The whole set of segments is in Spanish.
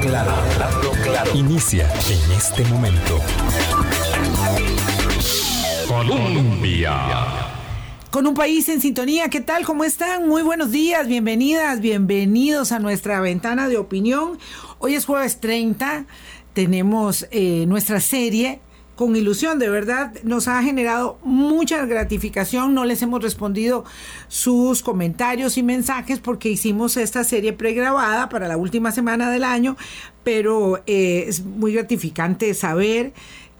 Claro, claro. Inicia en este momento. Colombia. Con un país en sintonía, ¿qué tal? ¿Cómo están? Muy buenos días, bienvenidas, bienvenidos a nuestra ventana de opinión. Hoy es jueves 30, tenemos eh, nuestra serie con ilusión, de verdad nos ha generado mucha gratificación, no les hemos respondido sus comentarios y mensajes porque hicimos esta serie pregrabada para la última semana del año, pero eh, es muy gratificante saber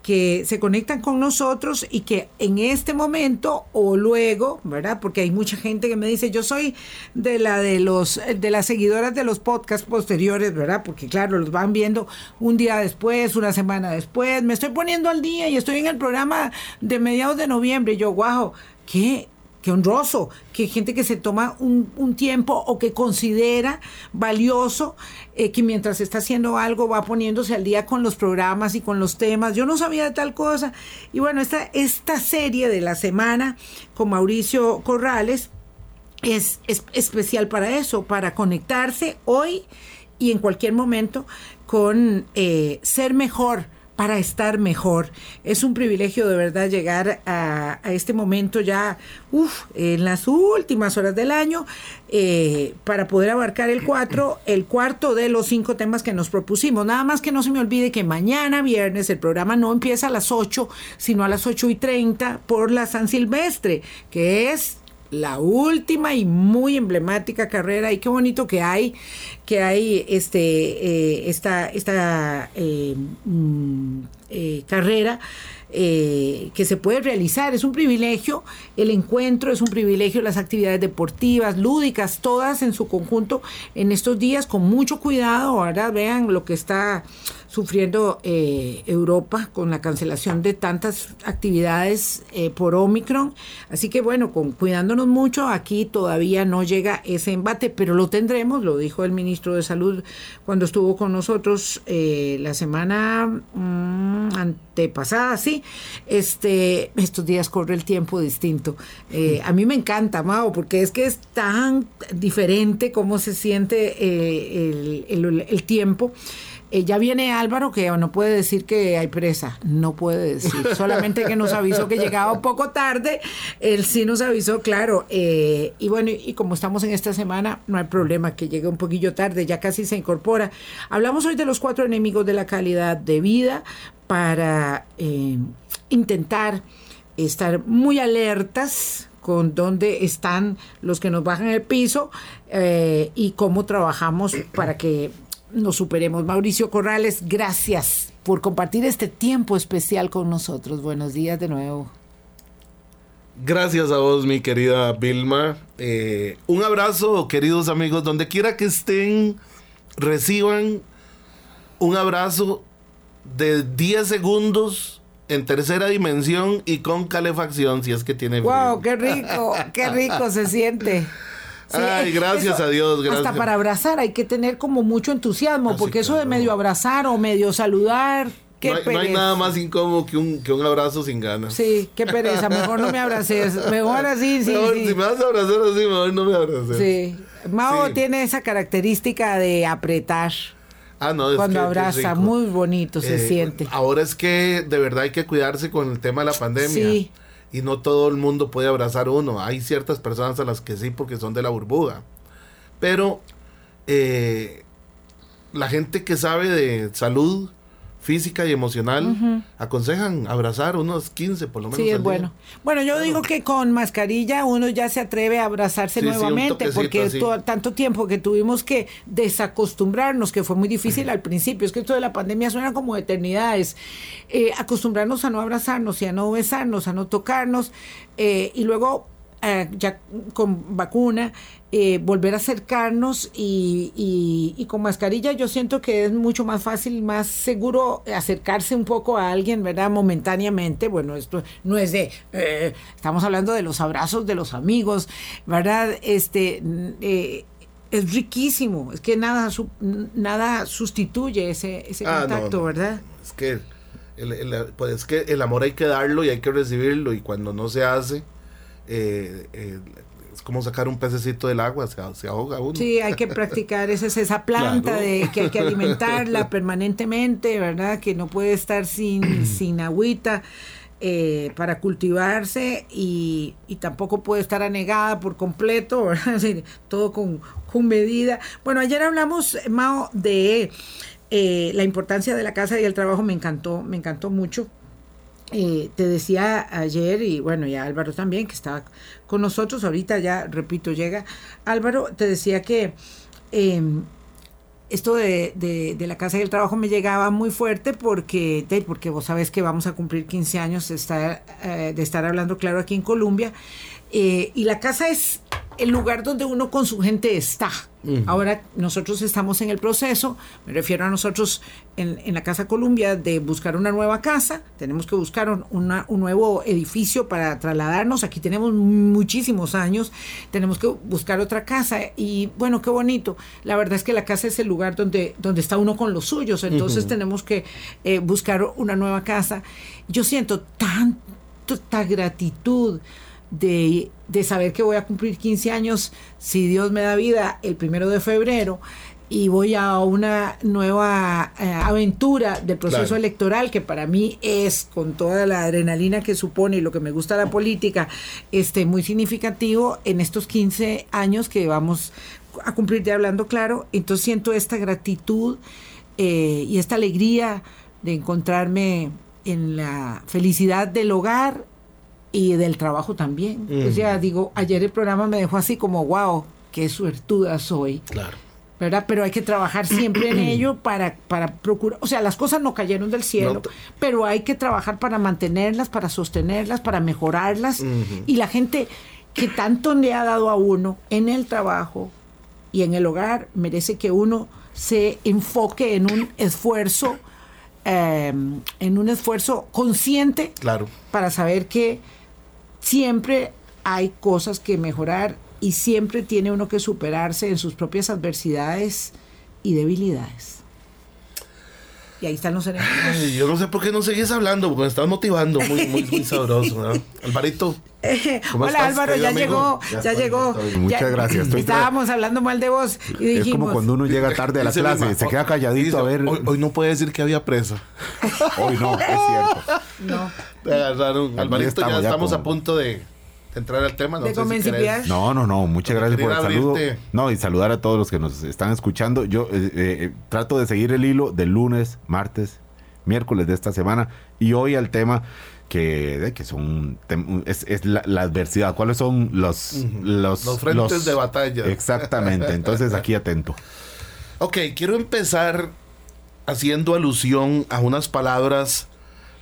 que se conectan con nosotros y que en este momento o luego, ¿verdad? Porque hay mucha gente que me dice, yo soy de la de los de las seguidoras de los podcasts posteriores, ¿verdad? Porque claro, los van viendo un día después, una semana después, me estoy poniendo al día y estoy en el programa de mediados de noviembre y yo, wow, qué qué honroso, que gente que se toma un, tiempo o que considera valioso eh, que mientras está haciendo algo va poniéndose al día con los programas y con los temas. Yo no sabía de tal cosa. Y bueno, esta, esta serie de la semana con Mauricio Corrales es, especial para eso, para conectarse hoy y en cualquier momento con eh, ser mejor para estar mejor. Es un privilegio de verdad llegar a, este momento ya, uff, en las últimas horas del año, eh, para poder abarcar el cuatro, el cuarto de los cinco temas que nos propusimos. Nada más que no se me olvide que mañana viernes el programa no empieza a las 8, sino a las 8 y 30 por la San Silvestre, que es la última y muy emblemática carrera y qué bonito que hay que hay este eh, esta esta eh, mm, eh, carrera que se puede realizar. Es un privilegio el encuentro, es un privilegio las actividades deportivas, lúdicas, todas en su conjunto en estos días con mucho cuidado. Ahora vean lo que está sufriendo eh, Europa con la cancelación de tantas actividades eh, por Omicron. Así que bueno, con, cuidándonos mucho, aquí todavía no llega ese embate, pero lo tendremos, lo dijo el ministro de Salud cuando estuvo con nosotros eh, la semana mm, antepasada, sí. Este, estos días corre el tiempo distinto. a mí me encanta, Mao, porque es que es tan diferente cómo se siente el, el tiempo. Eh, ya viene Álvaro que no puede decir que hay presa, no puede decir, solamente que nos avisó que llegaba un poco tarde, él sí nos avisó, claro, eh, y bueno, y como estamos en esta semana, no hay problema que llegue un poquillo tarde, ya casi se incorpora. Hablamos hoy de los cuatro enemigos de la calidad de vida para eh, intentar estar muy alertas con dónde están los que nos bajan el piso y cómo trabajamos para que nos superemos. Mauricio Corrales, gracias por compartir este tiempo especial con nosotros. Buenos días de nuevo. Gracias a vos, mi querida Vilma. Eh, un abrazo, queridos amigos, donde quiera que estén, reciban un abrazo de 10 segundos en tercera dimensión y con calefacción, si es que tiene ¡Wow! ¡Qué rico! ¡Qué rico se siente! Ay, gracias a Dios, gracias. Hasta para abrazar hay que tener como mucho entusiasmo, ah, porque eso de medio abrazar o medio saludar, Qué no, hay, no, hay, nada más incómodo que un, que un abrazo sin ganas. Sí, qué pereza. Mejor no me abraces. Mejor así, sí, sí. Si me vas a abrazar así, mejor no me abraces. Sí. Mao tiene esa característica de apretar. Ah, no, Cuando abraza, muy bonito se eh, siente. Ahora es que de verdad hay que cuidarse con el tema de la pandemia. Sí y no todo el mundo puede abrazar uno. Hay ciertas personas a las que sí porque son de la burbuja. Pero eh, la gente que sabe de salud física y emocional, aconsejan abrazar unos 15 por lo menos. Sí, es bueno. Bueno, yo digo que con mascarilla uno ya se atreve a abrazarse nuevamente, porque tanto tiempo que tuvimos que desacostumbrarnos, que fue muy difícil al principio, es que esto de la pandemia suena como eternidades, eh, acostumbrarnos a no abrazarnos y a no besarnos, a no tocarnos, eh, y luego eh, ya con vacuna, eh, volver a acercarnos y, y, con mascarilla yo siento que es mucho más fácil, más seguro acercarse un poco a alguien, ¿verdad? Momentáneamente. Bueno, esto no es de, eh, estamos hablando de los abrazos de los amigos, ¿verdad? Este... es riquísimo, es que nada, nada sustituye ese, ese ah, contacto, ¿verdad? Es que el, pues es que el amor hay que darlo y hay que recibirlo y cuando no se hace, eh, eh, es como sacar un pececito del agua, se, ahoga uno. Sí, hay que practicar, esa es esa planta de que hay que alimentarla permanentemente, ¿verdad? Que no puede estar sin, sin agüita. Eh, para cultivarse y, tampoco puede estar anegada por completo, ¿verdad? todo con, con, medida. Bueno, ayer hablamos, Mao, de eh, la importancia de la casa y el trabajo, me encantó, me encantó mucho. Eh, te decía ayer, y bueno, ya Álvaro también, que estaba con nosotros, ahorita ya, repito, llega. Álvaro, te decía que em, esto de, de, la casa y el trabajo me llegaba muy fuerte porque, porque vos sabés que vamos a cumplir 15 años de estar, eh, de estar hablando claro aquí en Colombia, eh, y la casa es el lugar donde uno con su gente está. Ahora nosotros estamos en el proceso, me refiero a nosotros en, la Casa Columbia, de buscar una nueva casa. Tenemos que buscar un, un, nuevo edificio para trasladarnos. Aquí tenemos muchísimos años, tenemos que buscar otra casa. Y bueno, qué bonito. La verdad es que la casa es el lugar donde, donde está uno con los suyos. Entonces tenemos que eh, buscar una nueva casa. Yo siento tanta gratitud de, saber que voy a cumplir 15 años, si Dios me da vida, el primero de febrero, y voy a una nueva eh, aventura del proceso electoral que para mí es con toda la adrenalina que supone y lo que me gusta la política este muy significativo en estos 15 años que vamos a cumplir de hablando claro entonces siento esta gratitud eh, y esta alegría de encontrarme en la felicidad del hogar y del trabajo también. O sea, digo, ayer el programa me dejó así como, wow, qué suertuda soy. Claro. ¿verdad? Pero hay que trabajar siempre en ello para, para procurar, o sea, las cosas no cayeron del cielo, pero hay que trabajar para mantenerlas, para sostenerlas, para mejorarlas. Y la gente que tanto le ha dado a uno en el trabajo y en el hogar merece que uno se enfoque en un esfuerzo, em, en un esfuerzo consciente claro. para saber que siempre hay cosas que mejorar y siempre tiene uno que superarse en sus propias adversidades y debilidades. Y ahí están los enemigos. yo no sé por qué no seguís hablando, porque me estás motivando muy, muy, sabroso. ¿no? Alvarito. Hola Álvaro, ya llegó, ya, llegó. Muchas gracias. estábamos hablando mal de vos y dijimos, Es como cuando uno llega tarde a la clase, se queda calladito a ver. Hoy, no puede decir que había presa. hoy no, es cierto. No. Alvarito, ya estamos a punto de entrar al tema. No, no, no, no. Muchas gracias por el saludo. No, y saludar a todos los que nos están escuchando. Yo eh, eh, trato de seguir el hilo del lunes, martes, miércoles de esta semana y hoy al tema que, que son es, la, adversidad. ¿Cuáles son los, los, los frentes de batalla? Exactamente. Entonces aquí atento. Ok, quiero empezar haciendo alusión a unas palabras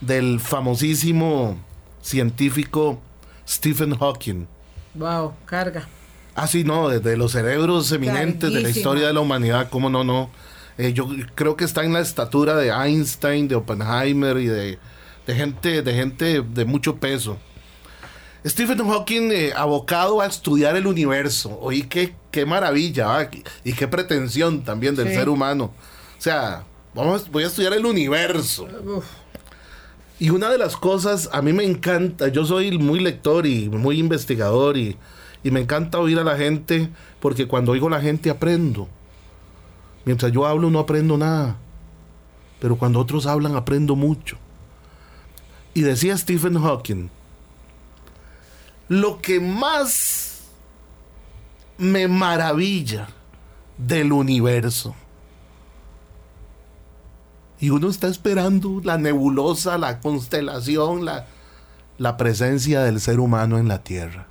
del famosísimo científico Stephen Hawking. Wow, carga. Ah, sí, no, desde los cerebros eminentes de la historia de la humanidad, cómo no, no. Eh, yo creo que está en la estatura de Einstein, de Oppenheimer y de, gente, de gente de mucho peso. Stephen Hawking, eh, abocado a estudiar el universo. Oí qué, qué maravilla y qué pretensión también del ser humano. O sea, vamos, voy a estudiar el universo. Y una de las cosas, a mí me encanta, yo soy muy lector y muy investigador y, me encanta oír a la gente porque cuando oigo a la gente aprendo. Mientras yo hablo no aprendo nada, pero cuando otros hablan aprendo mucho. Y decía Stephen Hawking, lo que más me maravilla del universo y uno está esperando la nebulosa, la constelación, la, la presencia del ser humano en la tierra.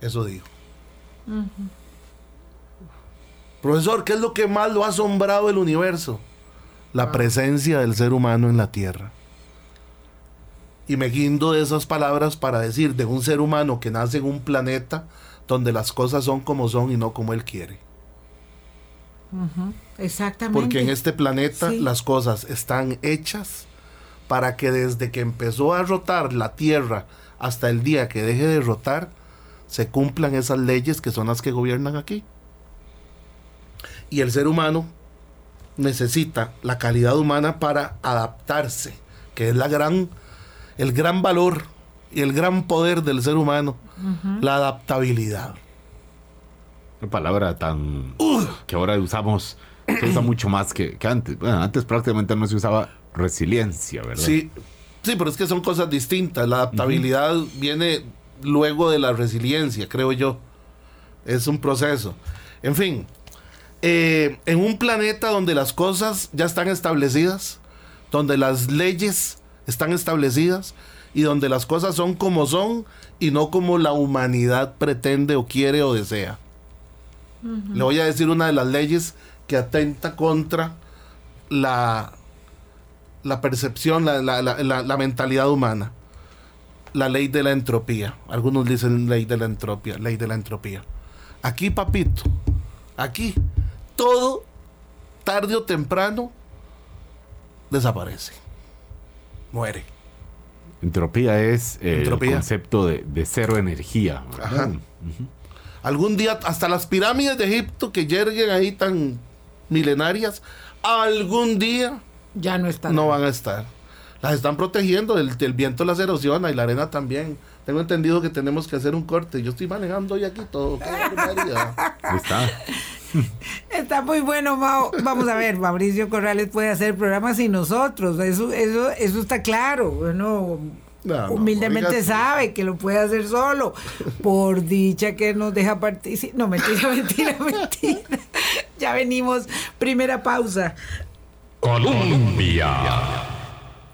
Eso digo. Profesor, ¿qué es lo que más lo ha asombrado el universo? La ah. presencia del ser humano en la tierra. Y me guindo de esas palabras para decir de un ser humano que nace en un planeta donde las cosas son como son y no como él quiere. Exactamente. Porque en este planeta las cosas están hechas para que desde que empezó a rotar la Tierra hasta el día que deje de rotar, se cumplan esas leyes que son las que gobiernan aquí. Y el ser humano necesita la calidad humana para adaptarse, que es la gran, el gran valor y el gran poder del ser humano, la adaptabilidad. Una palabra tan que ahora usamos, se usa mucho más que, antes. Bueno, antes prácticamente no se usaba resiliencia, ¿verdad? Sí, sí, pero es que son cosas distintas. La adaptabilidad viene luego de la resiliencia, creo yo. Es un proceso. En fin, eh, en un planeta donde las cosas ya están establecidas, donde las leyes están establecidas y donde las cosas son como son y no como la humanidad pretende o quiere o desea. Le voy a decir una de las leyes que atenta contra la, la percepción, la, la, mentalidad humana. La ley de la entropía. Algunos dicen ley de la entropía, ley de la entropía. Aquí, papito, aquí, todo, tarde o temprano, desaparece. Muere. Entropía es el concepto de, cero energía. Algún día, hasta las pirámides de Egipto que yerguen ahí tan milenarias, algún día ya no están. No van a estar. Las están protegiendo, el, viento las erosiona y la arena también. Tengo entendido que tenemos que hacer un corte. Yo estoy manejando hoy aquí todo. está. Está muy bueno, Vamos a ver, Mauricio Corrales puede hacer programas sin nosotros. Eso, eso, eso está claro. Bueno, humildemente sabe que lo puede hacer solo. Por dicha que nos deja participar. No, mentira, mentira, mentira. Ya venimos. Primera pausa. Colombia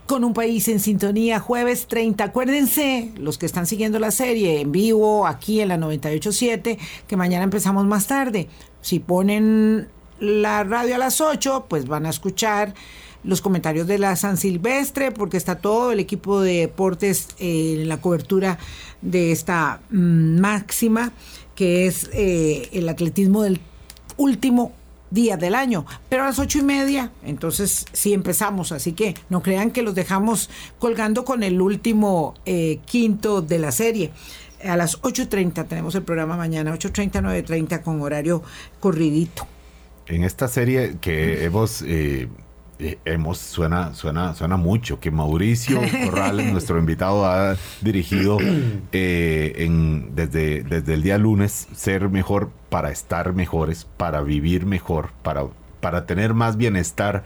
con un país en sintonía jueves 30. Acuérdense, los que están siguiendo la serie en vivo aquí en la 987, que mañana empezamos más tarde. Si ponen la radio a las 8, pues van a escuchar los comentarios de la San Silvestre, porque está todo el equipo de deportes en la cobertura de esta mm, máxima, que es eh, el atletismo del último día del año, pero a las ocho y media, entonces sí empezamos, así que no crean que los dejamos colgando con el último eh, quinto de la serie. A las 8.30 tenemos el programa mañana, 8.30, 9.30 con horario corridito. En esta serie que hemos... Eh, eh, hemos suena suena suena mucho que Mauricio Corrales nuestro invitado ha dirigido eh, en, desde, desde el día lunes ser mejor para estar mejores para vivir mejor para para tener más bienestar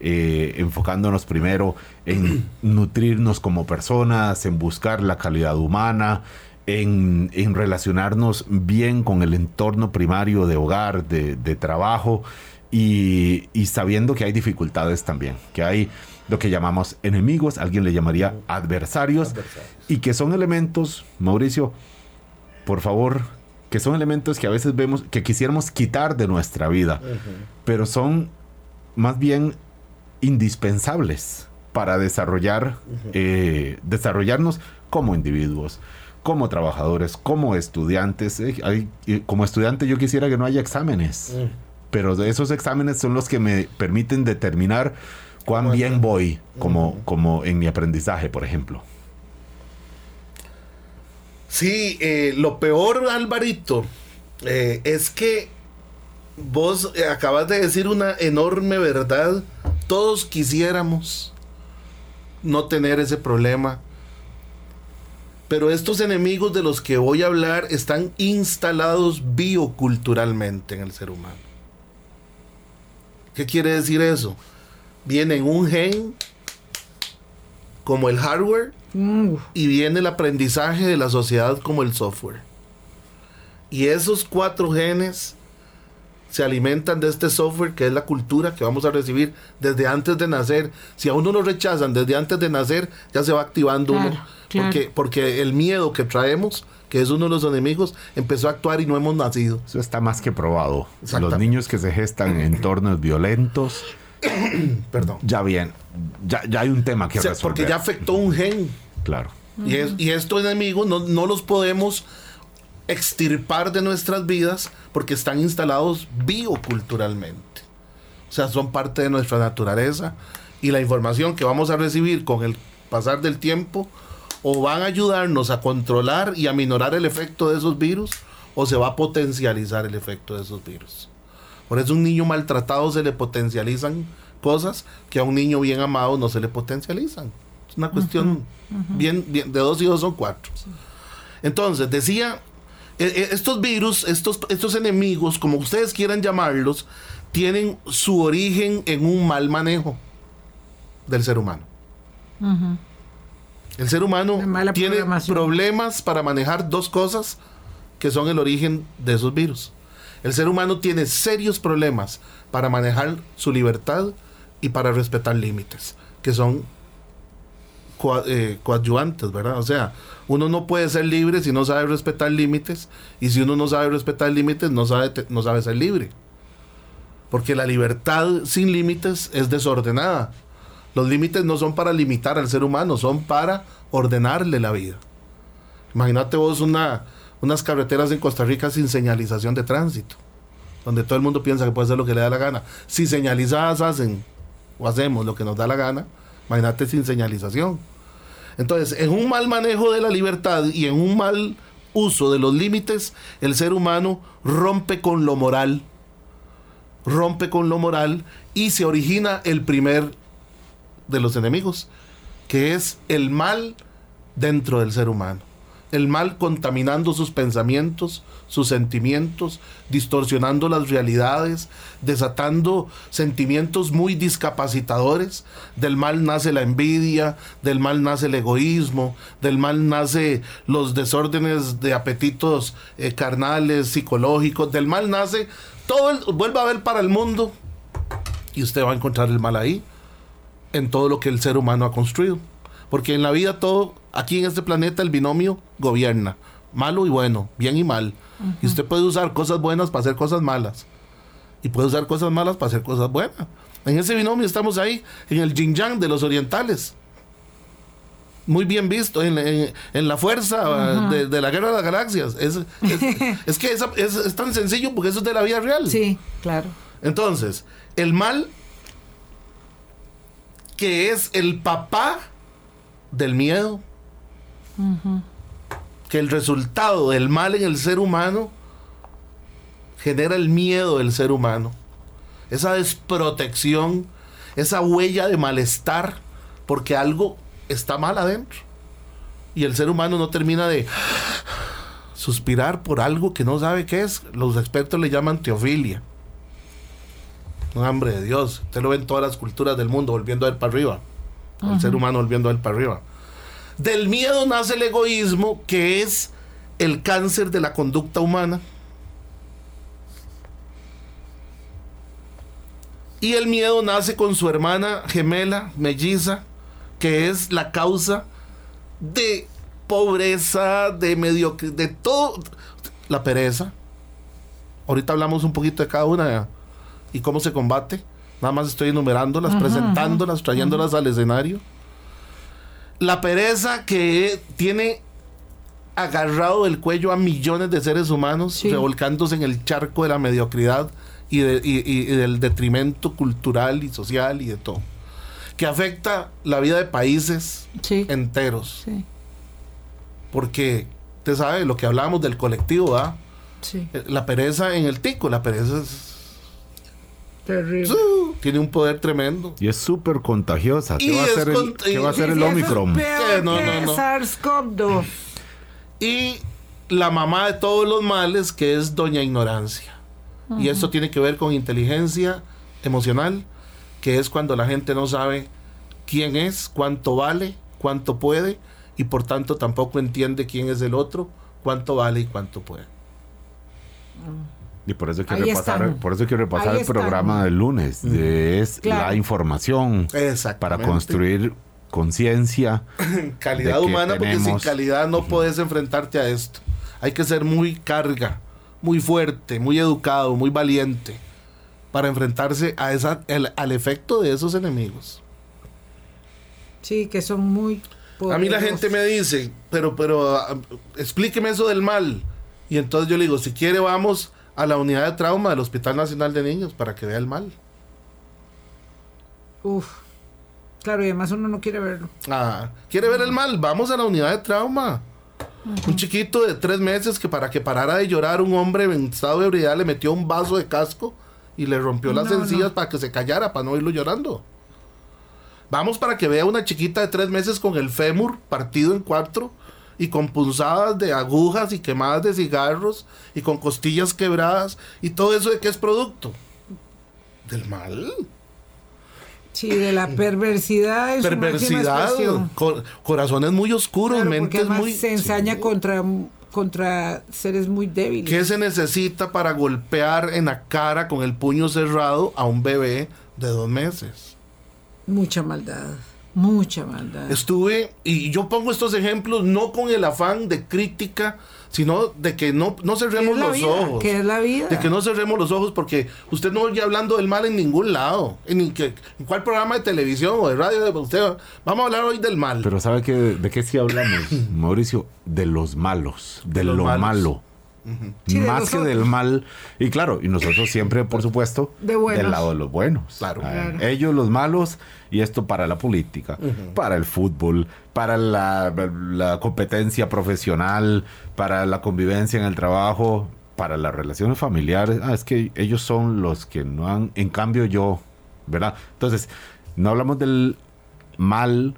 eh, enfocándonos primero en nutrirnos como personas en buscar la calidad humana en, en relacionarnos bien con el entorno primario de hogar de, de trabajo y, sabiendo que hay dificultades también, que hay lo que llamamos enemigos, alguien le llamaría adversarios, y que son elementos, Mauricio, por favor, que son elementos que a veces vemos que quisiéramos quitar de nuestra vida, pero son más bien indispensables para desarrollar, eh, desarrollarnos como individuos, como trabajadores, como estudiantes. Eh, como estudiante yo quisiera que no haya exámenes pero esos exámenes son los que me permiten determinar cuán bien voy como, como en mi aprendizaje, por ejemplo. Sí, eh, lo peor, Alvarito, eh, es que vos acabas de decir una enorme verdad. Todos quisiéramos no tener ese problema. Pero estos enemigos de los que voy a hablar están instalados bioculturalmente en el ser humano. ¿Qué quiere decir eso? Viene un gen como el hardware mm. y viene el aprendizaje de la sociedad como el software. Y esos cuatro genes se alimentan de este software que es la cultura que vamos a recibir desde antes de nacer. Si a uno lo rechazan desde antes de nacer, ya se va activando uno. Porque, porque el miedo que traemos que es uno de los enemigos, empezó a actuar y no hemos nacido. Eso está más que probado. Los niños que se gestan en entornos violentos, perdón. Ya bien, ya, ya hay un tema que resolver. Porque ya afectó un gen. Claro. Y, y estos enemigos no, no los podemos extirpar de nuestras vidas porque están instalados bioculturalmente. O sea, son parte de nuestra naturaleza y la información que vamos a recibir con el pasar del tiempo o van a ayudarnos a controlar y a minorar el efecto de esos virus o se va a potencializar el efecto de esos virus. Por eso a un niño maltratado se le potencializan cosas que a un niño bien amado no se le potencializan. una cuestión bien, bien, de dos y dos son cuatro. Entonces, decía, e, e, estos virus, estos, estos enemigos, como ustedes quieran llamarlos, tienen su origen en un mal manejo del ser humano. El ser humano tiene problemas para manejar dos cosas que son el origen de esos virus. El ser humano tiene serios problemas para manejar su libertad y para respetar límites, que son eh, coadyuvantes, ¿verdad? O sea, uno no puede ser libre si no sabe respetar límites, y si uno no sabe respetar límites, no sabe, no sabe ser libre. Porque la libertad sin límites es desordenada. Los límites no son para limitar al ser humano, son para ordenarle la vida. Imagínate vos una, unas carreteras en Costa Rica sin señalización de tránsito, donde todo el mundo piensa que puede hacer lo que le da la gana. Si señalizadas hacen o hacemos lo que nos da la gana, imagínate sin señalización. Entonces, en un mal manejo de la libertad y en un mal uso de los límites, el ser humano rompe con lo moral, rompe con lo moral y se origina el primer de los enemigos, que es el mal dentro del ser humano el mal contaminando sus pensamientos, sus sentimientos, distorsionando las realidades, desatando sentimientos muy discapacitadores. Del mal nace la envidia, del mal nace el egoísmo, del mal nace los desórdenes de apetitos eh, carnales, psicológicos, del mal nace todo, el, vuelva a ver para el mundo y usted va a encontrar el mal ahí, en todo lo que el ser humano ha construido. Porque en la vida todo Aquí en este planeta el binomio gobierna, malo y bueno, bien y mal. Y usted puede usar cosas buenas para hacer cosas malas. Y puede usar cosas malas para hacer cosas buenas. En ese binomio estamos ahí, en el yin yang de los orientales. Muy bien visto en, la fuerza de, la guerra de las galaxias. Es, es, que es, tan sencillo porque eso es de la vida real. Sí, claro. Entonces, el mal, que es el papá del miedo, que el resultado del mal en el ser humano genera el miedo del ser humano. Esa desprotección, esa huella de malestar, porque algo está mal adentro. Y el ser humano no termina de suspirar por algo que no sabe qué es. Los expertos le llaman teofilia. Un hambre de Dios. Usted lo ve en todas las culturas del mundo, volviendo a él para arriba. El ser humano volviendo a él para arriba. Del miedo nace el egoísmo, que es el cáncer de la conducta humana. Y el miedo nace con su hermana gemela, melliza, que es la causa de pobreza, de mediocridad, de todo. La pereza. Ahorita hablamos un poquito de cada una y cómo se combate. Nada más estoy enumerándolas, presentándolas, trayéndolas al escenario la pereza que tiene agarrado el cuello a millones de seres humanos, revolcándose en el charco de la mediocridad y, del detrimento cultural y social y de todo, que afecta la vida de países enteros. Porque, usted sabe, lo que hablábamos del colectivo, ¿ah? La pereza en el tico, la pereza es tiene un poder tremendo. Y es súper contagiosa. ¿Qué, va, a ser el, ¿qué va a ser el Omicron? No, no, no. SARS-CoV-2. Y la mamá de todos los males, que es Doña Ignorancia. Y esto tiene que ver con inteligencia emocional, que es cuando la gente no sabe quién es, cuánto vale, cuánto puede, y por tanto tampoco entiende quién es el otro, cuánto vale y cuánto puede. Y por eso quiero repasar, por eso quiero repasar el programa del lunes. es la información para construir conciencia. calidad humana, porque sin calidad no puedes enfrentarte a esto. Hay que ser muy carga, muy fuerte, muy educado, muy valiente para enfrentarse a esa, al efecto de esos enemigos. Sí, que son muy A mí la gente me dice, pero, pero ah, explíqueme eso del mal. Y entonces yo le digo, si quiere vamos a la unidad de trauma del Hospital Nacional de Niños para que vea el mal. Uf. Claro, y además uno no quiere verlo. Ah, quiere ver el mal. Vamos a la unidad de trauma. Un chiquito de tres meses que para que parara de llorar, un hombre en estado de ebriedad le metió un vaso de casco y le rompió las encías para que se callara, para no irlo llorando. Vamos para que vea una chiquita de tres meses con el fémur partido en cuatro y con punzadas de agujas y quemadas de cigarros y con costillas quebradas y todo eso de qué es producto del mal. Sí, de la perversidad. perversidad, corazones muy oscuros, mentes muy. Se ensaña contra contra seres muy débiles. ¿Qué se necesita para golpear en la cara con el puño cerrado a un bebé de dos meses? Mucha maldad. Mucha maldad. Estuve, y yo pongo estos ejemplos no con el afán de crítica, sino de que no, no cerremos los ojos. ¿Qué es la vida? De que no cerremos los ojos porque usted no oye hablando del mal en ningún lado. En, que, en cuál programa de televisión o de radio usted vamos a hablar hoy del mal. Pero ¿sabe qué, de qué sí hablamos, Mauricio? De los malos, de, lo malo más que del mal. Y claro, y nosotros siempre, por supuesto, del lado de los buenos. Claro. Ellos los malos, y esto para la política, para el fútbol, para la, competencia profesional, para la convivencia en el trabajo, para las relaciones familiares. Ah, es que ellos son los que no han, en cambio yo, ¿verdad? Entonces, no hablamos del mal,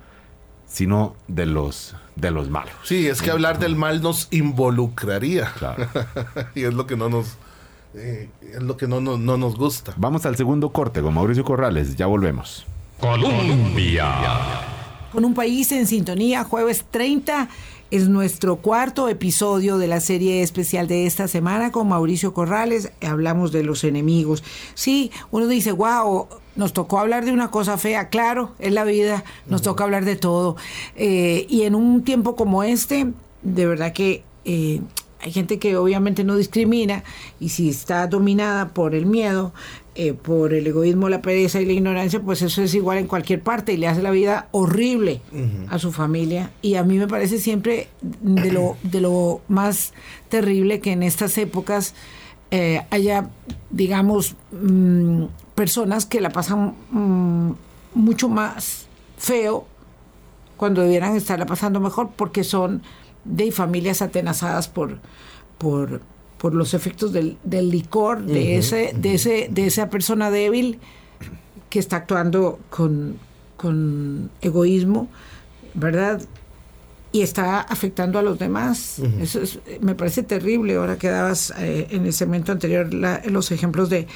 sino de los de los malos. Sí, es que hablar del mal nos involucraría. Claro. y es lo que no nos eh, es lo que no, no, nos gusta. Vamos al segundo corte con Mauricio Corrales, ya volvemos. Colombia. Con un país en sintonía, jueves 30 es nuestro cuarto episodio de la serie especial de esta semana con Mauricio Corrales. Hablamos de los enemigos. Sí, uno dice, wow, nos tocó hablar de una cosa fea. Claro, es la vida, nos toca hablar de todo. Eh, y en un tiempo como este, de verdad que eh, hay gente que obviamente no discrimina y si está dominada por el miedo, eh, por el egoísmo, la pereza y la ignorancia, pues eso es igual en cualquier parte y le hace la vida horrible a su familia. Y a mí me parece siempre de lo, de lo más terrible que en estas épocas eh, haya, digamos, mm, personas que la pasan mm, mucho más feo cuando debieran estarla pasando mejor porque son de familias atenazadas por, por por los efectos del, licor, de, ese, de, ese, de esa persona débil que está actuando con, egoísmo, ¿verdad? Y está afectando a los demás. Eso me parece terrible. Ahora que dabas eh, en el segmento anterior los ejemplos de,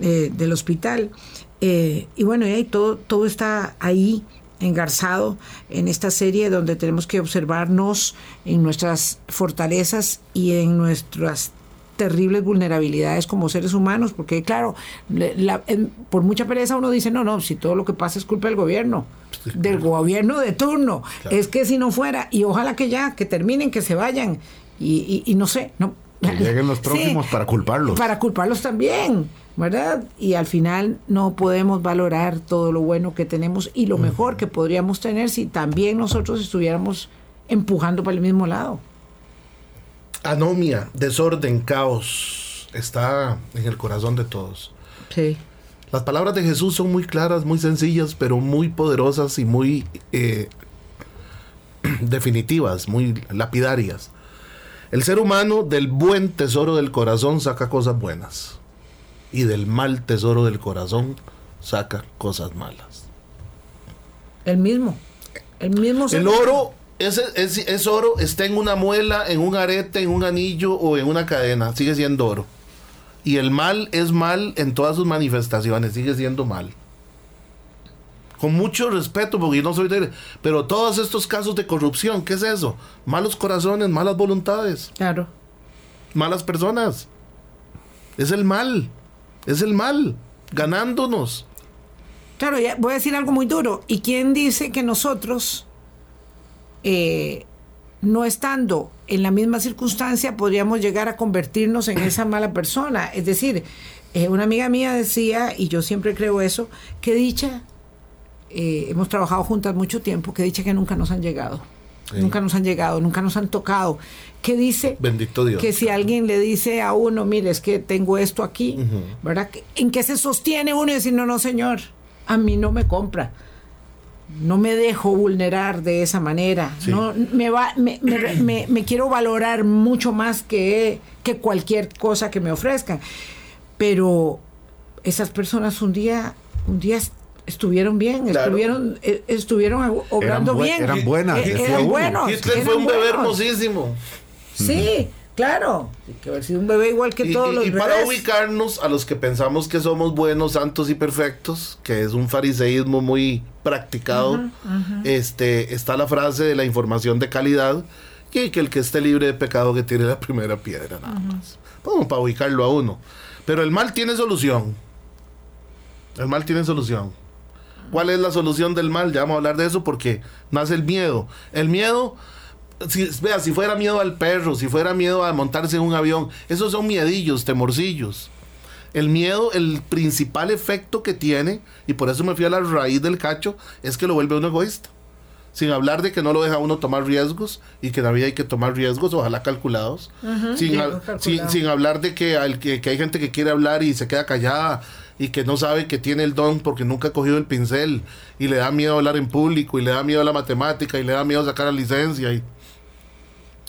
del hospital. Eh, y bueno, y todo, todo está ahí engarzado en esta serie donde tenemos que observarnos en nuestras fortalezas y en nuestras terribles vulnerabilidades como seres humanos, porque claro, por mucha pereza uno dice, no, no, si todo lo que pasa es culpa del gobierno, del gobierno de turno, es que si no fuera, y ojalá que ya, que terminen, que se vayan, y, no sé, no. Que lleguen los próximos para culparlos. Para culparlos también, ¿verdad? Y al final no podemos valorar todo lo bueno que tenemos y lo mejor que podríamos tener si también nosotros estuviéramos empujando para el mismo lado anomia, desorden, caos está en el corazón de todos. Sí. Las palabras de Jesús son muy claras, muy sencillas, pero muy poderosas y muy eh, definitivas, muy lapidarias. El ser humano del buen tesoro del corazón saca cosas buenas y del mal tesoro del corazón saca cosas malas. El mismo. El mismo. El oro ese, es, oro, está en una muela, en un arete, en un anillo o en una cadena, sigue siendo oro. Y el mal es mal en todas sus manifestaciones, sigue siendo mal. Con mucho respeto, porque yo no soy de... Pero todos estos casos de corrupción, ¿qué es eso? Malos corazones, malas voluntades. Claro. Malas personas. Es el mal. Es el mal. Ganándonos. Claro, ya voy a decir algo muy duro. ¿Y quién dice que nosotros eh, no estando en la misma circunstancia, podríamos llegar a convertirnos en esa mala persona. Es decir, eh, una amiga mía decía, y yo siempre creo eso, que dicha, eh, hemos trabajado juntas mucho tiempo, que dicha que nunca nos han llegado. Nunca nos han llegado, nunca nos han tocado. Que dice Bendito Dios. que si alguien le dice a uno, mire, es que tengo esto aquí, ¿verdad? ¿En qué se sostiene uno y decir, no, no, señor, a mí no me compra? No me dejo vulnerar de esa manera. No, me, va, me, me, quiero valorar mucho más que, que cualquier cosa que me ofrezcan. Pero esas personas un día, un día estuvieron bien, estuvieron, eh, estuvieron obrando bien. Eran buenas. Eh, eran buenos. Hitler fue un bebé hermosísimo. Sí, claro. Que haber sido un bebé igual que todos los Y para ubicarnos a los que pensamos que somos buenos, santos y perfectos, que es un fariseísmo muy practicado, este está la frase de la información de calidad, que, que el que esté libre de pecado que tire la primera piedra, nada más. Vamos para ubicarlo a uno. Pero el mal tiene solución. El mal tiene solución. ¿Cuál es la solución del mal? Ya vamos a hablar de eso porque nace el miedo. El miedo, si, vea, si fuera miedo al perro, si fuera miedo a montarse en un avión, esos son miedillos, temorcillos. El miedo, el principal efecto que tiene, y por eso me fui a la raíz del cacho, es que lo vuelve uno egoísta. Sin hablar de que no lo deja uno tomar riesgos y que en la vida hay que tomar riesgos, ojalá calculados. sin, hablar de que, que hay gente que quiere hablar y se queda callada y que no sabe que tiene el don porque nunca ha cogido el pincel y le da miedo hablar en público y le da miedo a la matemática y le da miedo sacar la licencia y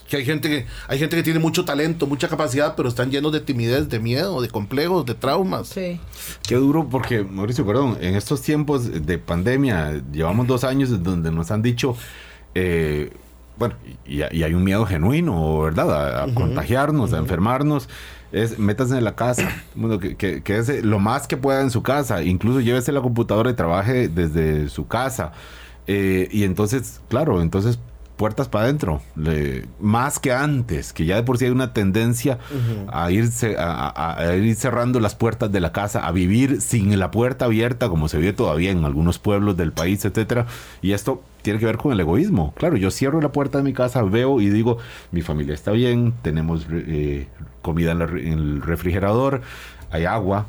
que hay gente que hay gente que tiene mucho talento, mucha capacidad, pero están llenos de timidez, de miedo, de complejos, de traumas. Sí. Qué duro porque Mauricio, perdón, en estos tiempos de pandemia llevamos dos años donde nos han dicho eh, bueno, y, hay un miedo genuino, ¿verdad? A, contagiarnos, a enfermarnos es métase en la casa, bueno, que, que, es lo más que pueda en su casa, incluso llévese la computadora y trabaje desde su casa. Eh, y entonces, claro, entonces puertas para adentro, más que antes, que ya de por sí hay una tendencia a, irse, a, ir cerrando las puertas de la casa, a vivir sin la puerta abierta, como se vive todavía en algunos pueblos del país, etcétera. Y esto tiene que ver con el egoísmo. Claro, yo cierro la puerta de mi casa, veo y digo, mi familia está bien, tenemos eh, comida en, el refrigerador, hay agua,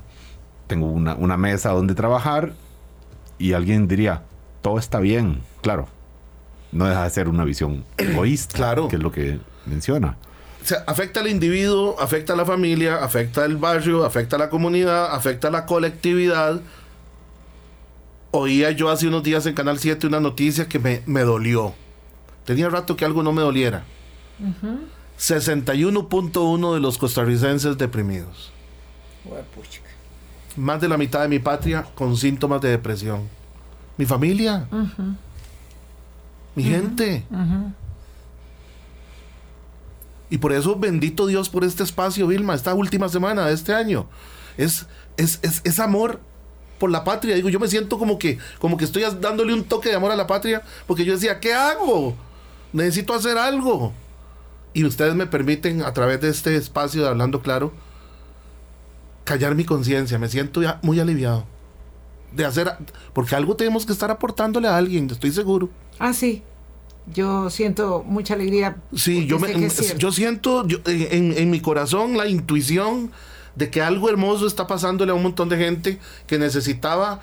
tengo una, una mesa donde trabajar y alguien diría, todo está bien, claro no deja de ser una visión egoísta, claro. que es lo que menciona. O sea, afecta al individuo, afecta a la familia, afecta al barrio, afecta a la comunidad, afecta a la colectividad. Oía yo hace unos días en Canal 7 una noticia que me, dolió. Tenía rato que algo no me doliera. 61.1 de los costarricenses deprimidos. Más de la mitad de mi patria con síntomas de depresión. Mi familia mi gente. Y por eso bendito Dios por este espacio, Vilma, esta última semana de este año. Es, es, es, amor por la patria. Digo, yo me siento como que, como que estoy dándole un toque de amor a la patria, porque yo decía, ¿qué hago? Necesito hacer algo. Y ustedes me permiten, a través de este espacio de Hablando Claro, callar mi conciencia. Me siento ya muy aliviado. De hacer, porque algo tenemos que estar aportándole a alguien, estoy seguro. Ah, sí. Yo siento mucha alegría. Sí, yo, me, yo siento en, en, mi corazón la intuición de que algo hermoso está pasándole a un montón de gente que necesitaba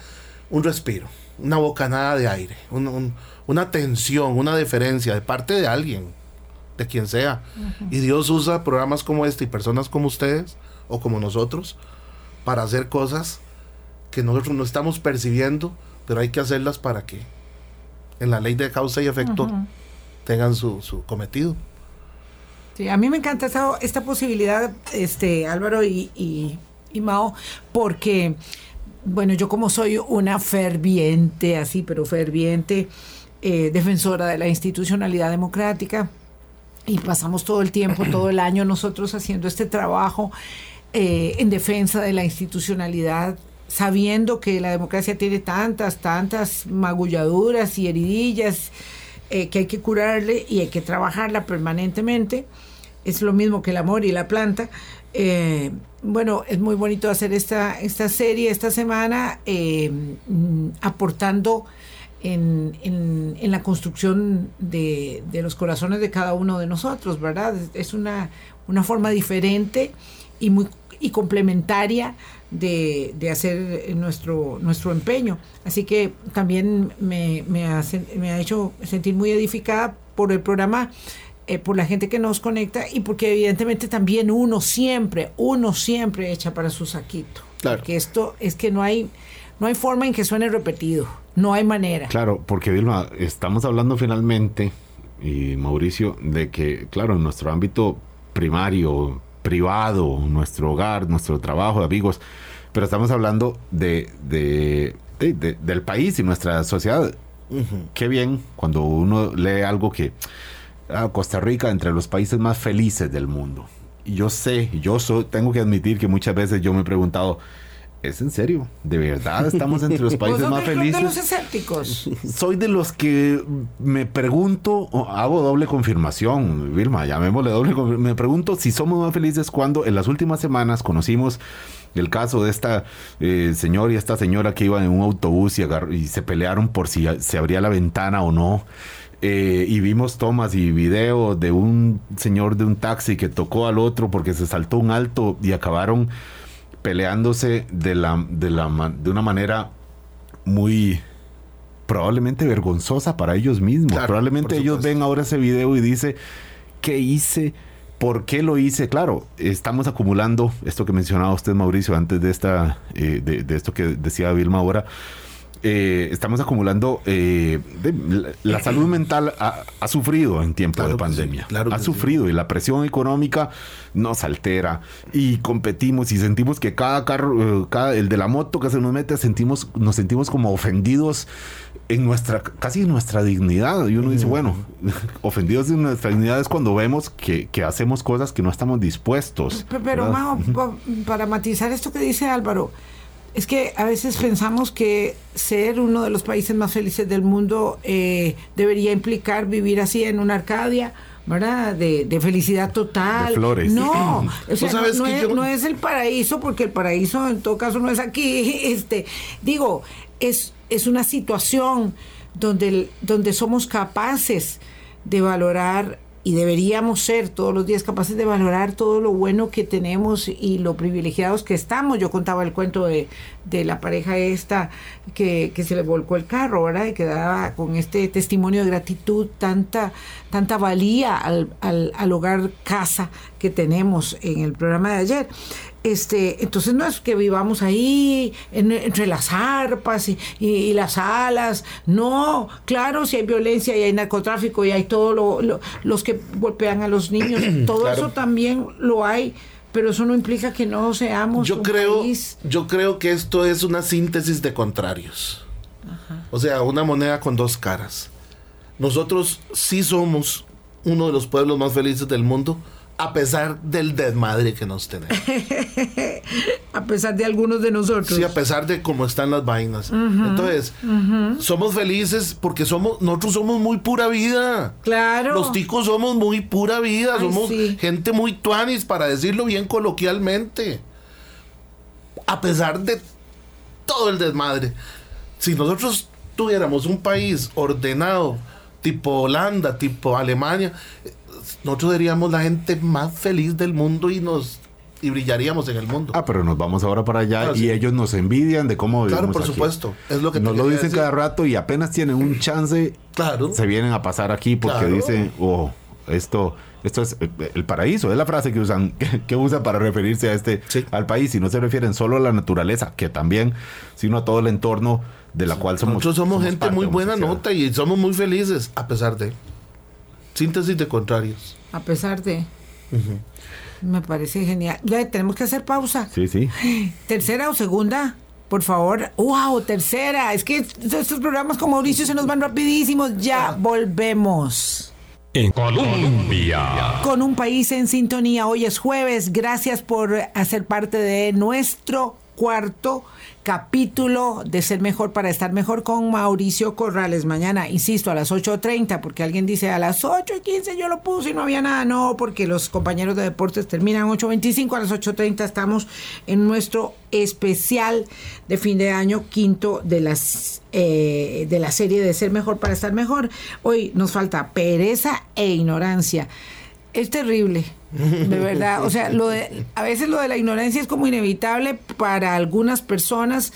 un respiro, una bocanada de aire, una tensión, una deferencia de parte de alguien, de quien sea. Y Dios usa programas como este y personas como ustedes o como nosotros para hacer cosas que nosotros no estamos percibiendo, pero hay que hacerlas para que en la ley de causa y efecto tengan su, su, cometido. Sí, a mí me encanta esta, esta posibilidad, este Álvaro y, y, Mao, porque, bueno, yo como soy una ferviente, así, pero ferviente, eh, defensora de la institucionalidad democrática, y pasamos todo el tiempo, todo el año nosotros haciendo este trabajo eh, en defensa de la institucionalidad sabiendo que la democracia tiene tantas, tantas magulladuras y heridillas eh, que hay que curarle y hay que trabajarla permanentemente. Es lo mismo que el amor y la planta. Eh, bueno, es muy bonito hacer esta, esta serie esta semana eh, mm, aportando en, en, la construcción de, de, los corazones de cada uno de nosotros, ¿verdad? Es una, una forma diferente y muy y complementaria de, de, hacer nuestro, nuestro empeño. Así que también me, me, ha, me ha hecho sentir muy edificada por el programa, eh, por la gente que nos conecta y porque evidentemente también uno siempre, uno siempre echa para su saquito. Claro. Porque esto es que no hay, no hay forma en que suene repetido, no hay manera. Claro, porque Vilma, estamos hablando finalmente, y Mauricio, de que, claro, en nuestro ámbito primario, privado, nuestro hogar, nuestro trabajo, amigos, pero estamos hablando de, del país y nuestra sociedad. Qué bien cuando uno lee algo que ah, Costa Rica entre los países más felices del mundo. Y yo sé, yo soy, tengo que admitir que muchas veces yo me he preguntado, ¿Es en serio? ¿De verdad estamos entre los países más felices? de los escépticos? Soy de los que me pregunto, hago doble confirmación, Vilma, llamémosle doble confirmación. Me pregunto si somos más felices cuando en las últimas semanas conocimos el caso de esta eh, señor y esta señora que iban en un autobús y, y se pelearon por si se abría la ventana o no. Eh, y vimos tomas y videos de un señor de un taxi que tocó al otro porque se saltó un alto y acabaron peleándose de, la, de, la, de una manera muy probablemente vergonzosa para ellos mismos. probablemente ellos ven ahora ese video y dice, ¿qué hice? ¿Por qué lo hice? Claro, estamos acumulando esto que mencionaba usted, Mauricio, antes de, esta, eh, de, de, esto que decía Vilma ahora. Eh, estamos acumulando, eh, la salud mental ha, sufrido en tiempo de pandemia, ha sufrido y la presión económica nos altera y competimos y sentimos que cada carro, eh, cada, el de la moto que se nos mete, sentimos, nos sentimos como ofendidos en nuestra, casi en nuestra dignidad. Y uno dice, bueno, ofendidos en nuestra dignidad es cuando vemos que, hacemos cosas que no estamos dispuestos. Pero, para matizar esto que dice Álvaro, es que a veces pensamos que ser uno de los países más felices del mundo eh, debería implicar vivir así en una Arcadia, ¿verdad? De, felicidad total. flores. No, no, es, el paraíso, porque el paraíso en todo caso no es aquí. Este, digo, es, es una situación donde, donde somos capaces de valorar y deberíamos ser todos los días capaces de valorar todo lo bueno que tenemos y lo privilegiados que estamos. Yo contaba el cuento de, de la pareja esta que, que, se le volcó el carro, ¿verdad? Y que daba con este testimonio de gratitud tanta, tanta valía al, al, al hogar casa que tenemos en el programa de ayer. Este, entonces no es que vivamos ahí entre las arpas y, las alas, no, claro, si hay violencia y hay narcotráfico y hay todo lo, los que golpean a los niños, todo eso también lo hay, pero eso no implica que no seamos yo creo, Yo creo que esto es una síntesis de contrarios, o sea, una moneda con dos caras. Nosotros sí somos uno de los pueblos más felices del mundo, a pesar del desmadre que nos tenemos. a pesar de algunos de nosotros. Sí, a pesar de cómo están las vainas. Entonces, somos felices porque somos, nosotros somos muy pura vida. Claro. Los ticos somos muy pura vida, somos gente muy tuanis, para decirlo bien coloquialmente. A pesar de todo el desmadre. Si nosotros tuviéramos un país ordenado, tipo Holanda, tipo Alemania, nosotros seríamos la gente más feliz del mundo y nos y brillaríamos en el mundo. Ah, pero nos vamos ahora para allá y ellos nos envidian de cómo vivimos Claro, por supuesto. Es lo que nos lo dicen cada rato y apenas tienen un chance, claro. se vienen a pasar aquí porque dicen, oh, esto, esto es el paraíso, es la frase que usan, que, usan para referirse a este, al país, y no se refieren solo a la naturaleza, que también, sino a todo el entorno de la cual somos. Nosotros somos, gente muy buena nota y somos muy felices, a pesar de. Síntesis de contrarios. A pesar de. Me parece genial. Ya tenemos que hacer pausa. Sí, sí. ¿Tercera o segunda? Por favor. ¡Wow! Tercera. Es que estos programas con Mauricio se nos van rapidísimos. Ya volvemos. En Colombia. Con un país en sintonía. Hoy es jueves. Gracias por hacer parte de nuestro cuarto capítulo de Ser Mejor para Estar Mejor con Mauricio Corrales. Mañana, insisto, a las 8.30, porque alguien dice a las 8.15 yo lo puse y no había nada. No, porque los compañeros de deportes terminan 8.25, a las 8.30 estamos en nuestro especial de fin de año quinto de las eh, de la serie de Ser Mejor para Estar Mejor. Hoy nos falta pereza e ignorancia. Es terrible de verdad, o sea, lo de, a veces lo de la ignorancia es como inevitable para algunas personas.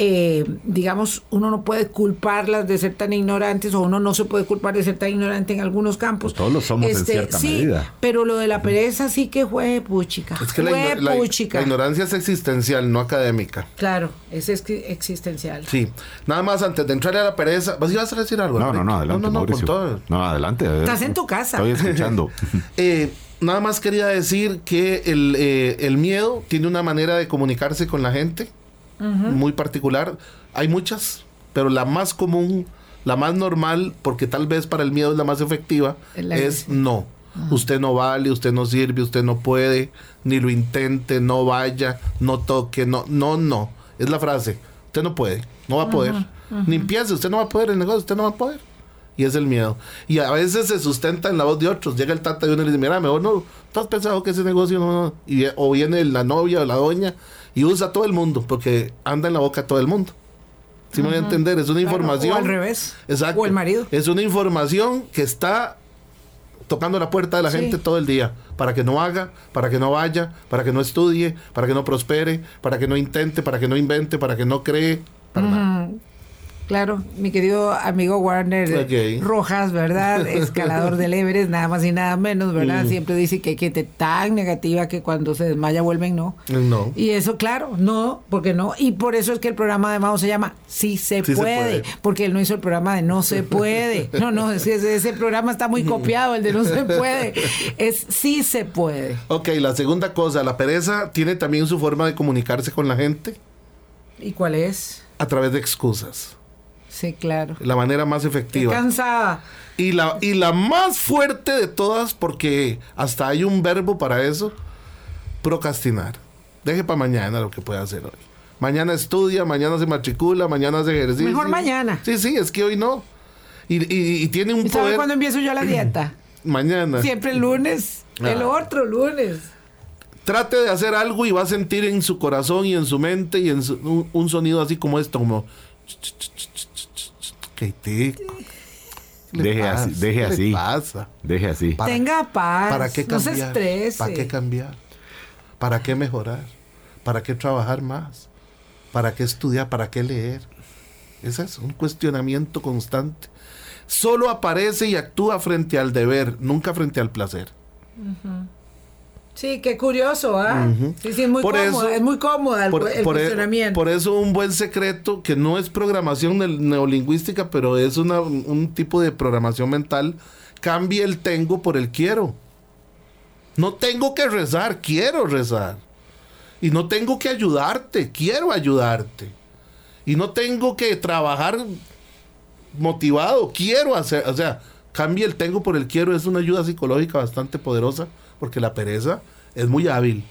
Eh, digamos, uno no puede culparlas de ser tan ignorantes o uno no se puede culpar de ser tan ignorante en algunos campos. Pues todos lo somos en este, cierta sí, medida. Pero lo de la pereza sí que fue puchica. Es que la, ignorancia es existencial, no académica. Claro, es existencial. Sí. Nada más antes de entrar a la pereza, ¿vas a decir algo? No, no, no, adelante. No, no, no, adelante, Estás en tu casa. Estoy escuchando. eh, nada más quería decir que el, eh, el, miedo tiene una manera de comunicarse con la gente muy particular. Hay muchas, pero la más común, la más normal, porque tal vez para el miedo es la más efectiva, es no. Usted no vale, usted no sirve, usted no puede, ni lo intente, no vaya, no toque, no, no, no. Es la frase. Usted no puede, no va a poder. Ni empiece, usted no va a poder el negocio, usted no va a poder. Y es el miedo. Y a veces se sustenta en la voz de otros. Llega el tata y uno le dice, mira, mejor no, tú has pensado que ese negocio no... Y, o viene la novia o la doña y usa a todo el mundo, porque anda en la boca a todo el mundo. Si me voy a entender, es una información. O al revés. Exacto. O el marido. Es una información que está tocando la puerta de la gente todo el día, para que no haga, para que no vaya, para que no estudie, para que no prospere, para que no intente, para que no invente, para que no cree, para nada. Claro, mi querido amigo Warner Rojas, ¿verdad? Escalador del Everest, nada más y nada menos, ¿verdad? Mm. Siempre dice que hay gente tan negativa que cuando se desmaya vuelven no. No. Y eso, claro, no, porque no. Y por eso es que el programa de Mao se llama Sí se, puede, porque él no hizo el programa de No se puede. No, no, ese, ese programa está muy copiado, el de No se puede. Es Sí se puede. Ok, la segunda cosa, la pereza tiene también su forma de comunicarse con la gente. ¿Y cuál es? A través de excusas. Sí, claro. La manera más efectiva. cansada. Y la, y la más fuerte de todas, porque hasta hay un verbo para eso, procrastinar. Deje para mañana lo que puede hacer hoy. Mañana estudia, mañana se matricula, mañana hace ejercicio. Mejor mañana. Sí, sí, es que hoy no. Y, tiene un ¿Y poder... cuándo empiezo yo la dieta? mañana. Siempre el lunes. El ah. otro lunes. Trate de hacer algo y va a sentir en su corazón y en su mente y en un, un, sonido así como esto, como Deje así, deje así. Pasa? Deje así. Tenga paz. ¿Para qué cambiar? ¿Para qué cambiar? ¿Para qué mejorar? ¿Para qué trabajar más? ¿Para qué estudiar? ¿Para qué leer? Ese es un cuestionamiento constante. Solo aparece y actúa frente al deber, nunca frente al placer. Sí, qué curioso, ¿ah? Sí, sí, es muy cómodo, es muy cómoda el, por, e, Por eso un buen secreto, que no es programación neolingüística, pero es una, un tipo de programación mental, cambie el tengo por el quiero. No tengo que rezar, quiero rezar. Y no tengo que ayudarte, quiero ayudarte. Y no tengo que trabajar motivado, quiero hacer, o sea, cambie el tengo por el quiero, es una ayuda psicológica bastante poderosa porque la pereza es muy hábil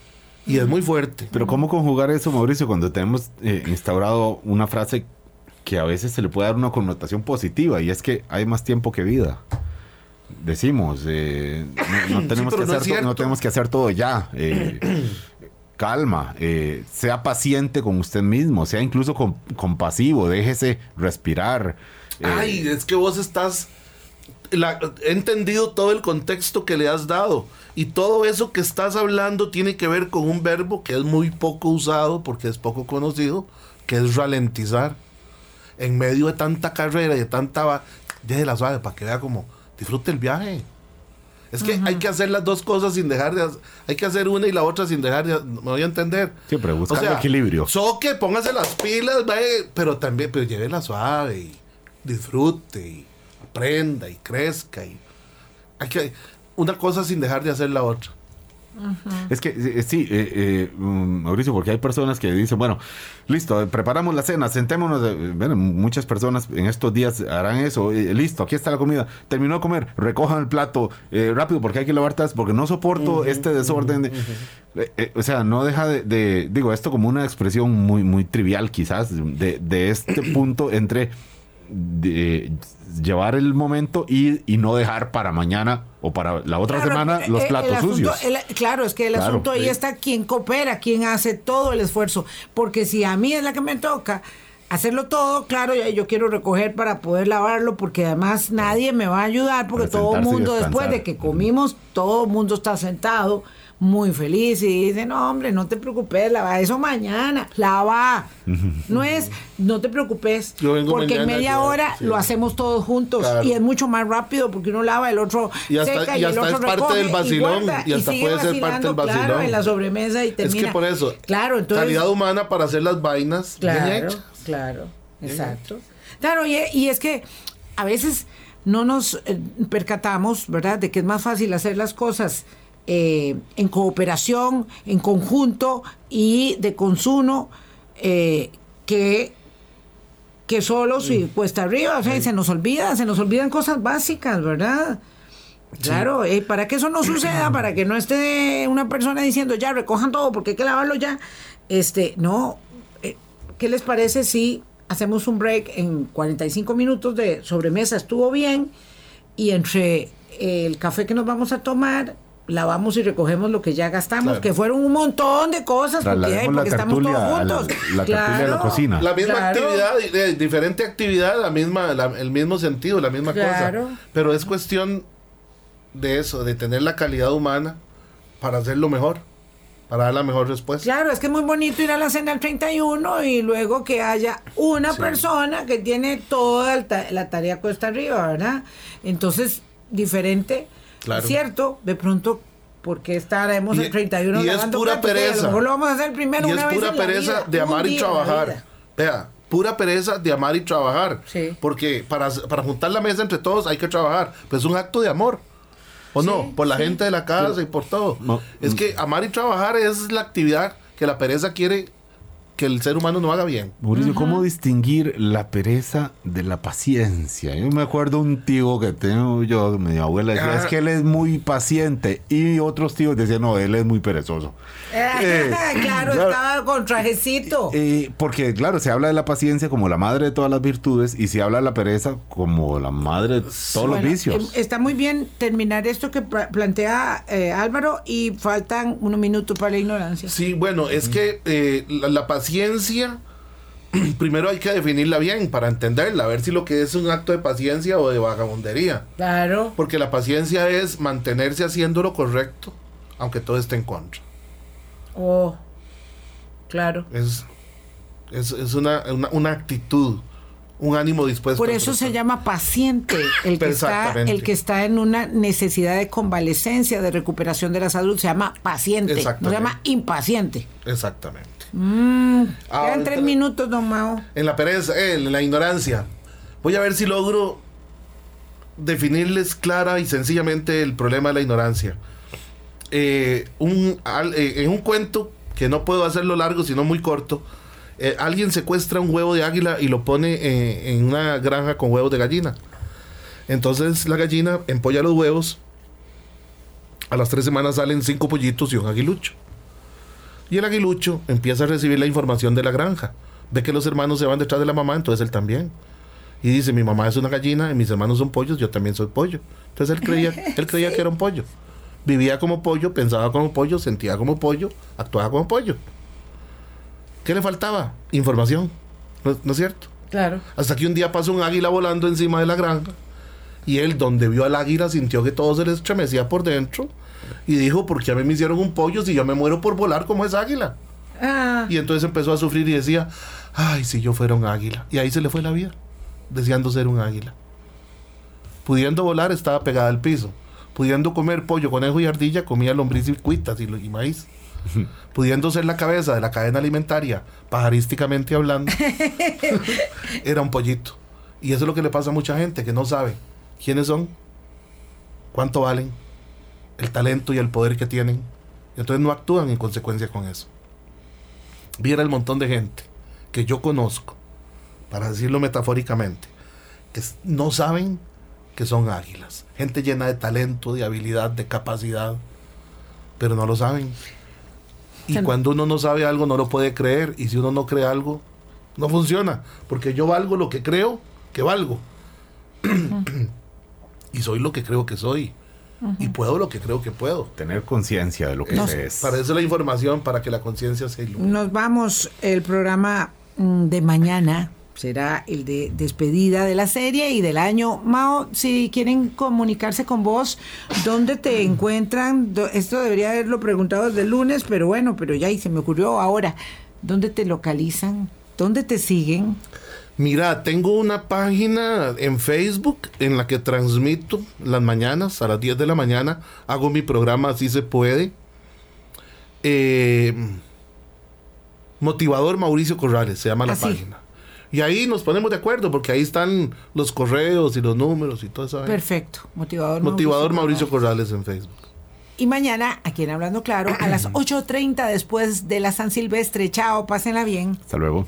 y es muy fuerte. Pero ¿cómo conjugar eso, Mauricio, cuando tenemos eh, instaurado una frase que a veces se le puede dar una connotación positiva y es que hay más tiempo que vida? Decimos, eh, no, tenemos que hacer no tenemos que hacer todo ya. Eh, calma, sea paciente con usted mismo, sea incluso compasivo, déjese respirar. Ay, es que vos estás he entendido todo el contexto que le has dado y todo eso que estás hablando tiene que ver con un verbo que es muy poco usado porque es poco conocido, que es ralentizar. En medio de tanta carrera y de tanta... Deje la suave para que vea como disfrute el viaje. Es que hay que hacer las dos cosas sin dejar de Hay que hacer una y la otra sin dejar de... Me voy a entender. Siempre buscar el equilibrio. Soque, póngase las pilas, pero también, pero lleve la suave y disfrute y aprenda y crezca. Y hay que, una cosa sin dejar de hacer la otra. Es que eh, sí, eh, eh, mm, Mauricio, porque hay personas que dicen, bueno, listo, preparamos la cena, sentémonos. bueno, muchas personas en estos días harán eso. listo, aquí está la comida. Terminó de comer, recojan el plato rápido porque hay que lavar tas, porque no soporto este desorden. o sea, no deja de, digo, esto como una expresión muy, muy trivial quizás, de, de este punto entre de llevar el momento y, y, no dejar para mañana o para la otra semana los eh, platos sucios. claro, es que el asunto ahí está quien coopera, quien hace todo el esfuerzo. Porque si a mí es la que me toca hacerlo todo, claro, yo quiero recoger para poder lavarlo, porque además nadie me va a ayudar, porque todo el mundo, después de que comimos, todo el mundo está sentado muy feliz y dice, no hombre, no te preocupes, lava eso mañana, lava. No es, no te preocupes, porque en media hora lo hacemos todos juntos y es mucho más rápido porque uno lava, el otro y hasta, seca y, el otro es parte del vacilón y, hasta puede ser parte del vacilón. Claro, en la sobremesa y termina. Es que por eso, claro, entonces, calidad humana para hacer las vainas claro, Claro, exacto. Claro, y, y es que a veces no nos eh, percatamos, ¿verdad?, de que es más fácil hacer las cosas eh, en cooperación, en conjunto y de consumo, eh, que, que solo si mm. cuesta arriba, o sea, se nos olvida, se nos olvidan cosas básicas, ¿verdad? Claro, eh, para que eso no suceda, para que no esté una persona diciendo ya recojan todo porque hay que lavarlo ya. Este, no, eh, ¿qué les parece si hacemos un break en 45 minutos de sobremesa? Estuvo bien y entre el café que nos vamos a tomar lavamos y recogemos lo que ya gastamos, que fueron un montón de cosas, porque, estamos todos juntos. La, de la cocina. La misma actividad, diferente actividad, la misma, el mismo sentido, la misma cosa. Pero es cuestión de eso, de tener la calidad humana para hacerlo mejor, para dar la mejor respuesta. Claro, es que es muy bonito ir a la cena del 31 y luego que haya una persona que tiene toda la tarea cuesta arriba, ¿verdad? Entonces, diferente, claro. cierto, de pronto porque estaremos el 31 y es pura pereza. lo vamos a hacer primero y es pura pereza de amar y trabajar. Vea, pura pereza de amar y trabajar. Porque para, para juntar la mesa entre todos hay que trabajar. Pues es un acto de amor. ¿O no? Por la gente de la casa y por todo. Es que amar y trabajar es la actividad que la pereza quiere que el ser humano no haga bien. Mauricio, ¿cómo distinguir la pereza de la paciencia? Yo me acuerdo un tío que tengo yo, mi abuela decía, es que él es muy paciente. Y otros tíos decían, no, él es muy perezoso. Eh, claro, estaba con trajecito. porque, claro, se habla de la paciencia como la madre de todas las virtudes y se habla de la pereza como la madre de todos los vicios. Em, está muy bien terminar esto que plantea eh, Álvaro y faltan unos minutos para la ignorancia. Sí, bueno, es que eh, la, la paciencia paciencia, primero hay que definirla bien para entenderla, a ver si lo que es un acto de paciencia o de vagabundería. Claro. Porque la paciencia es mantenerse haciendo lo correcto, aunque todo esté en contra. Oh, claro. Es, es, una, una, actitud un ánimo dispuesto. Por eso se llama paciente, el que, está, el que está en una necesidad de convalecencia, de recuperación de la salud, se llama paciente, no se llama impaciente. Exactamente. Mm, quedan tres minutos, don Mao. En la pereza, eh, en la ignorancia. Voy a ver si logro definirles clara y sencillamente el problema de la ignorancia. Eh, un, eh, en un cuento, que no puedo hacerlo largo, sino muy corto, alguien secuestra un huevo de águila y lo pone en una granja con huevos de gallina. Entonces la gallina empolla los huevos. A las tres semanas salen cinco pollitos y un aguilucho. Y el aguilucho empieza a recibir la información de la granja. Ve que los hermanos se van detrás de la mamá, entonces él también. Y dice, mi mamá es una gallina y mis hermanos son pollos, yo también soy pollo. Entonces él creía, él creía que era un pollo. Vivía como pollo, pensaba como pollo, sentía como pollo, actuaba como pollo. ¿Qué le faltaba? Información. ¿No, es cierto? Claro. Hasta que un día pasó un águila volando encima de la granja y él, donde vio al águila, sintió que todo se le estremecía por dentro y dijo, ¿por qué a mí me hicieron un pollo si yo me muero por volar como es águila? Ah. Y entonces empezó a sufrir y decía, ay, si yo fuera un águila. Y ahí se le fue la vida, deseando ser un águila. Pudiendo volar, estaba pegada al piso. Pudiendo comer pollo, conejo y ardilla, comía lombriz y cuitas y, y maíz. Pudiendo ser la cabeza de la cadena alimentaria, pajarísticamente hablando, era un pollito. Y eso es lo que le pasa a mucha gente que no sabe quiénes son, cuánto valen el talento y el poder que tienen. Entonces no actúan en consecuencia con eso. Viera el montón de gente que yo conozco, para decirlo metafóricamente, que no saben que son águilas. Gente llena de talento, de habilidad, de capacidad, pero no lo saben. Y cuando uno no sabe algo, no lo puede creer. Y si uno no cree algo, no funciona. Porque yo valgo lo que creo que valgo. y soy lo que creo que soy y puedo lo que creo que puedo. Tener conciencia de lo que es. Para eso la información, para que la conciencia se ilumine. Nos vamos, el programa mm, de mañana será el de despedida de la serie y del año. Mao, si quieren comunicarse con vos, ¿dónde te encuentran? Esto debería haberlo preguntado desde el lunes, pero bueno, pero ya y se me ocurrió ahora. ¿Dónde te localizan? ¿Dónde te siguen? Mira, tengo una página en Facebook en la que transmito las mañanas, a las 10 de la mañana, hago mi programa Así se puede. Eh, motivador Mauricio Corrales, se llama la página. Y ahí nos ponemos de acuerdo, porque ahí están los correos y los números y todo eso. Perfecto, motivador, motivador Mauricio, Corrales. en Facebook. Y mañana, aquí en Hablando Claro, a las 8.30 después de la San Silvestre. Chao, pásenla bien. Hasta luego.